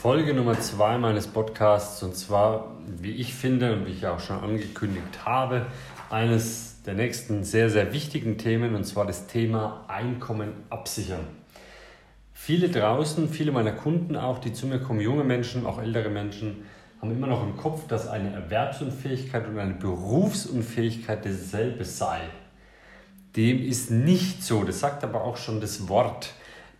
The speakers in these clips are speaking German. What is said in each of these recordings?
Folge Nummer zwei meines Podcasts und zwar, wie ich finde und wie ich auch schon angekündigt habe, eines der nächsten sehr, sehr wichtigen Themen und zwar das Thema Einkommen absichern. Viele draußen, viele meiner Kunden auch, die zu mir kommen, junge Menschen, auch ältere Menschen, haben immer noch im Kopf, dass eine Erwerbsunfähigkeit und eine Berufsunfähigkeit dasselbe sei. Dem ist nicht so, das sagt aber auch schon das Wort.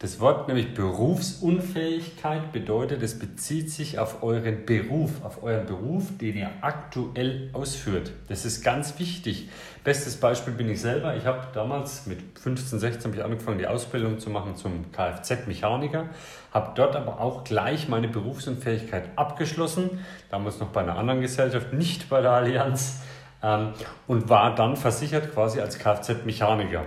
Das Wort nämlich Berufsunfähigkeit bedeutet, es bezieht sich auf euren Beruf, auf euren Beruf, den ihr aktuell ausführt. Das ist ganz wichtig. Bestes Beispiel bin ich selber. Ich habe damals mit 15, 16 ich angefangen, die Ausbildung zu machen zum Kfz-Mechaniker, habe dort aber auch gleich meine Berufsunfähigkeit abgeschlossen, damals noch bei einer anderen Gesellschaft, nicht bei der Allianz, ähm, und war dann versichert quasi als Kfz-Mechaniker.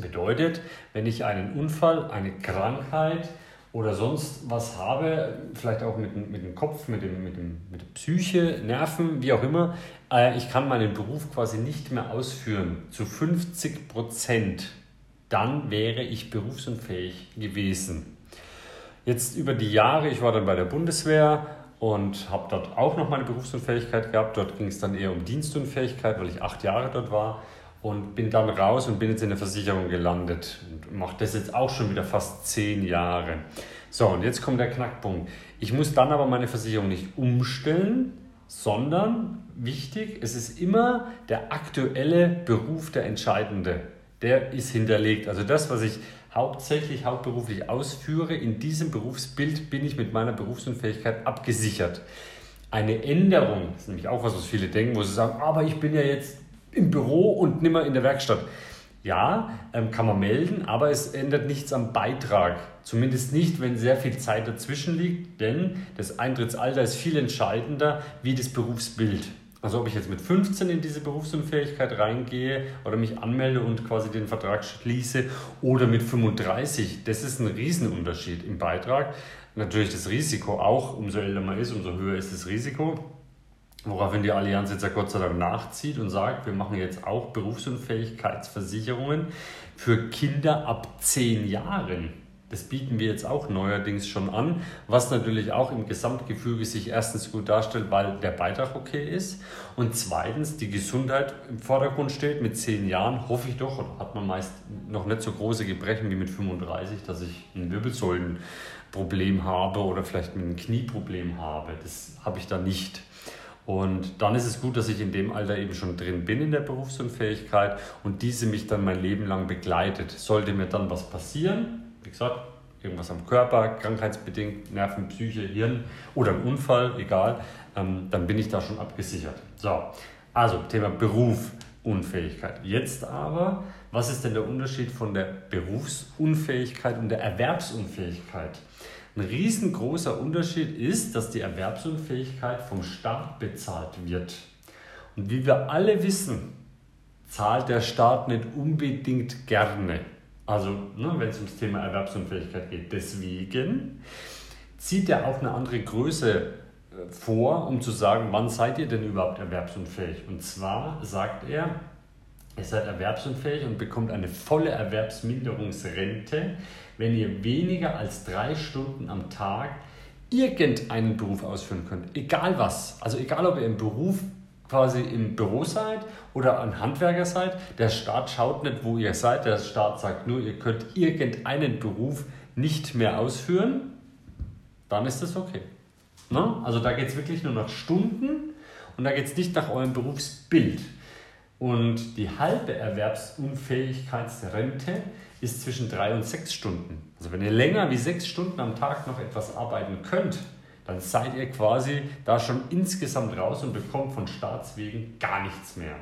Bedeutet, wenn ich einen Unfall, eine Krankheit oder sonst was habe, vielleicht auch mit, mit dem Kopf, mit, dem, mit, dem, mit der Psyche, Nerven, wie auch immer, äh, ich kann meinen Beruf quasi nicht mehr ausführen zu 50 Prozent, dann wäre ich berufsunfähig gewesen. Jetzt über die Jahre, ich war dann bei der Bundeswehr und habe dort auch noch meine Berufsunfähigkeit gehabt. Dort ging es dann eher um Dienstunfähigkeit, weil ich acht Jahre dort war und bin dann raus und bin jetzt in der Versicherung gelandet und mache das jetzt auch schon wieder fast zehn Jahre. So, und jetzt kommt der Knackpunkt. Ich muss dann aber meine Versicherung nicht umstellen, sondern wichtig, es ist immer der aktuelle Beruf der Entscheidende. Der ist hinterlegt. Also das, was ich hauptsächlich hauptberuflich ausführe, in diesem Berufsbild bin ich mit meiner Berufsunfähigkeit abgesichert. Eine Änderung, das ist nämlich auch was, was viele denken, wo sie sagen, aber ich bin ja jetzt im Büro und nimmer in der Werkstatt. Ja, ähm, kann man melden, aber es ändert nichts am Beitrag. Zumindest nicht, wenn sehr viel Zeit dazwischen liegt, denn das Eintrittsalter ist viel entscheidender wie das Berufsbild. Also ob ich jetzt mit 15 in diese Berufsunfähigkeit reingehe oder mich anmelde und quasi den Vertrag schließe oder mit 35, das ist ein Riesenunterschied im Beitrag. Natürlich das Risiko auch, umso älter man ist, umso höher ist das Risiko. Woraufhin die Allianz jetzt ja Gott sei Dank nachzieht und sagt, wir machen jetzt auch Berufsunfähigkeitsversicherungen für Kinder ab 10 Jahren. Das bieten wir jetzt auch neuerdings schon an, was natürlich auch im Gesamtgefüge sich erstens gut darstellt, weil der Beitrag okay ist und zweitens die Gesundheit im Vordergrund steht. Mit 10 Jahren hoffe ich doch, hat man meist noch nicht so große Gebrechen wie mit 35, dass ich ein Wirbelsäulenproblem habe oder vielleicht ein Knieproblem habe. Das habe ich da nicht. Und dann ist es gut, dass ich in dem Alter eben schon drin bin in der Berufsunfähigkeit und diese mich dann mein Leben lang begleitet. Sollte mir dann was passieren, wie gesagt, irgendwas am Körper, krankheitsbedingt, Nerven, Psyche, Hirn oder ein Unfall, egal, ähm, dann bin ich da schon abgesichert. So, also Thema Berufsunfähigkeit. Jetzt aber, was ist denn der Unterschied von der Berufsunfähigkeit und der Erwerbsunfähigkeit? Ein riesengroßer Unterschied ist, dass die Erwerbsunfähigkeit vom Staat bezahlt wird. Und wie wir alle wissen, zahlt der Staat nicht unbedingt gerne. Also, ne, wenn es ums Thema Erwerbsunfähigkeit geht. Deswegen zieht er auch eine andere Größe äh, vor, um zu sagen, wann seid ihr denn überhaupt erwerbsunfähig? Und zwar sagt er, ihr seid erwerbsunfähig und bekommt eine volle Erwerbsminderungsrente, wenn ihr weniger als drei Stunden am Tag irgendeinen Beruf ausführen könnt. Egal was. Also egal, ob ihr im Beruf quasi im Büro seid oder ein Handwerker seid. Der Staat schaut nicht, wo ihr seid. Der Staat sagt nur, ihr könnt irgendeinen Beruf nicht mehr ausführen. Dann ist das okay. Ne? Also da geht es wirklich nur nach Stunden und da geht es nicht nach eurem Berufsbild. Und die halbe Erwerbsunfähigkeitsrente ist zwischen drei und sechs Stunden. Also wenn ihr länger wie sechs Stunden am Tag noch etwas arbeiten könnt, dann seid ihr quasi da schon insgesamt raus und bekommt von Staatswegen gar nichts mehr.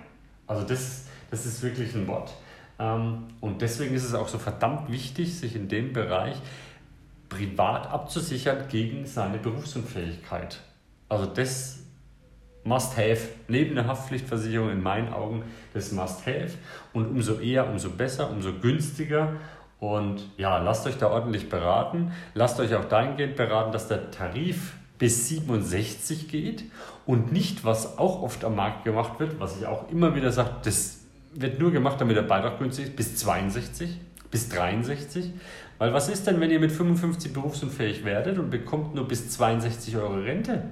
Also das, das ist wirklich ein Wort. Ähm, und deswegen ist es auch so verdammt wichtig, sich in dem Bereich privat abzusichern gegen seine Berufsunfähigkeit. Also das Must-Have. Neben der Haftpflichtversicherung in meinen Augen das Must-Have. Und umso eher, umso besser, umso günstiger. Und ja, lasst euch da ordentlich beraten. Lasst euch auch dahingehend beraten, dass der Tarif bis 67 geht und nicht, was auch oft am Markt gemacht wird, was ich auch immer wieder sage, das wird nur gemacht, damit der Beitrag günstig ist, bis 62, bis 63. Weil was ist denn, wenn ihr mit 55 berufsunfähig werdet und bekommt nur bis 62 Euro Rente?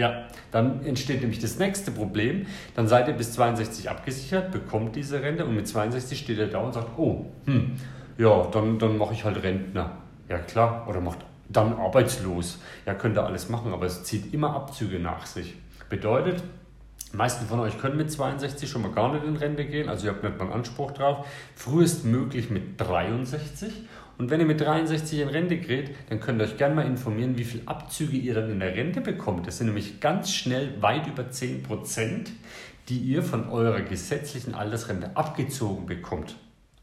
Ja, dann entsteht nämlich das nächste Problem. Dann seid ihr bis 62 abgesichert, bekommt diese Rente und mit 62 steht ihr da und sagt, oh, hm, ja, dann, dann mache ich halt Rentner. Ja klar, oder macht dann arbeitslos. Ja, könnt ihr alles machen, aber es zieht immer Abzüge nach sich. Bedeutet, die meisten von euch können mit 62 schon mal gar nicht in Rente gehen, also ihr habt nicht mal einen Anspruch drauf. Frühestmöglich mit 63. Und wenn ihr mit 63 in Rente geht, dann könnt ihr euch gerne mal informieren, wie viel Abzüge ihr dann in der Rente bekommt. Das sind nämlich ganz schnell weit über 10 Prozent, die ihr von eurer gesetzlichen Altersrente abgezogen bekommt.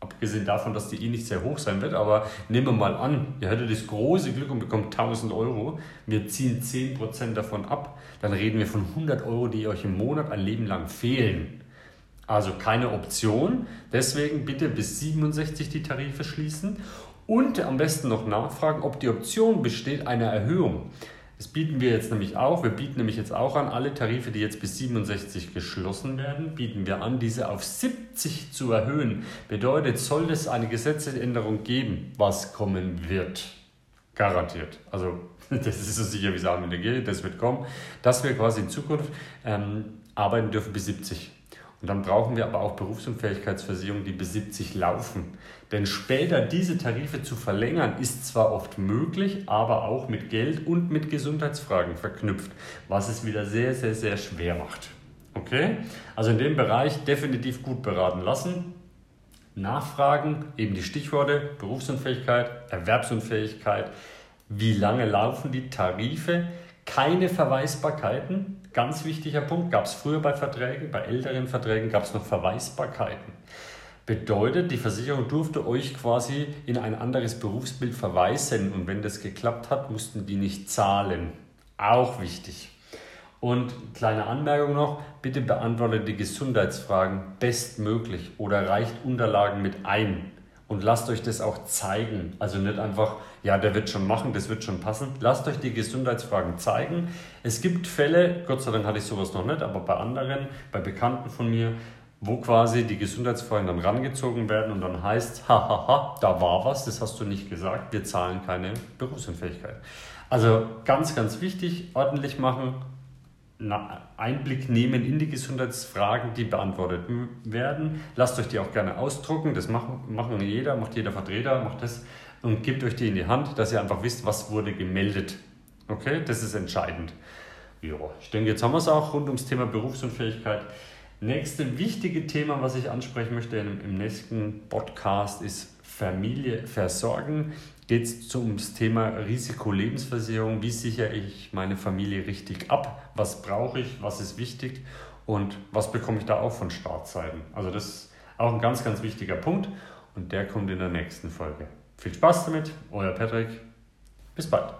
Abgesehen davon, dass die eh nicht sehr hoch sein wird, aber nehmen wir mal an, ihr hättet das große Glück und bekommt 1000 Euro, wir ziehen 10% davon ab, dann reden wir von 100 Euro, die euch im Monat ein Leben lang fehlen. Also keine Option, deswegen bitte bis 67 die Tarife schließen und am besten noch nachfragen, ob die Option besteht einer Erhöhung. Das bieten wir jetzt nämlich auch. Wir bieten nämlich jetzt auch an, alle Tarife, die jetzt bis 67 geschlossen werden, bieten wir an, diese auf 70 zu erhöhen. Bedeutet, soll es eine Gesetzesänderung geben, was kommen wird. Garantiert. Also, das ist so sicher wie Samen in der Kirche, das wird kommen, dass wir quasi in Zukunft ähm, arbeiten dürfen bis 70. Und dann brauchen wir aber auch Berufsunfähigkeitsversicherungen, die bis 70 laufen. Denn später diese Tarife zu verlängern, ist zwar oft möglich, aber auch mit Geld und mit Gesundheitsfragen verknüpft, was es wieder sehr, sehr, sehr schwer macht. Okay? Also in dem Bereich definitiv gut beraten lassen. Nachfragen, eben die Stichworte Berufsunfähigkeit, Erwerbsunfähigkeit, wie lange laufen die Tarife, keine Verweisbarkeiten, ganz wichtiger Punkt, gab es früher bei Verträgen, bei älteren Verträgen gab es noch Verweisbarkeiten. Bedeutet, die Versicherung durfte euch quasi in ein anderes Berufsbild verweisen und wenn das geklappt hat, mussten die nicht zahlen. Auch wichtig. Und kleine Anmerkung noch, bitte beantwortet die Gesundheitsfragen bestmöglich oder reicht Unterlagen mit ein und lasst euch das auch zeigen. Also nicht einfach, ja, der wird schon machen, das wird schon passen. Lasst euch die Gesundheitsfragen zeigen. Es gibt Fälle, Gott sei Dank hatte ich sowas noch nicht, aber bei anderen, bei Bekannten von mir, wo quasi die Gesundheitsfragen dann rangezogen werden und dann heißt, hahaha, da war was, das hast du nicht gesagt, wir zahlen keine Berufsunfähigkeit. Also ganz, ganz wichtig, ordentlich machen, Einblick nehmen in die Gesundheitsfragen, die beantwortet werden. Lasst euch die auch gerne ausdrucken. Das machen, machen jeder, macht jeder Vertreter, macht das und gebt euch die in die Hand, dass ihr einfach wisst, was wurde gemeldet. Okay, das ist entscheidend. Ja, ich denke, jetzt haben wir es auch rund ums Thema Berufsunfähigkeit. Nächste wichtige Thema, was ich ansprechen möchte im nächsten Podcast, ist Familie versorgen geht es ums Thema Risikolebensversicherung. Wie sichere ich meine Familie richtig ab? Was brauche ich? Was ist wichtig? Und was bekomme ich da auch von Startseiten? Also das ist auch ein ganz, ganz wichtiger Punkt und der kommt in der nächsten Folge. Viel Spaß damit, euer Patrick. Bis bald.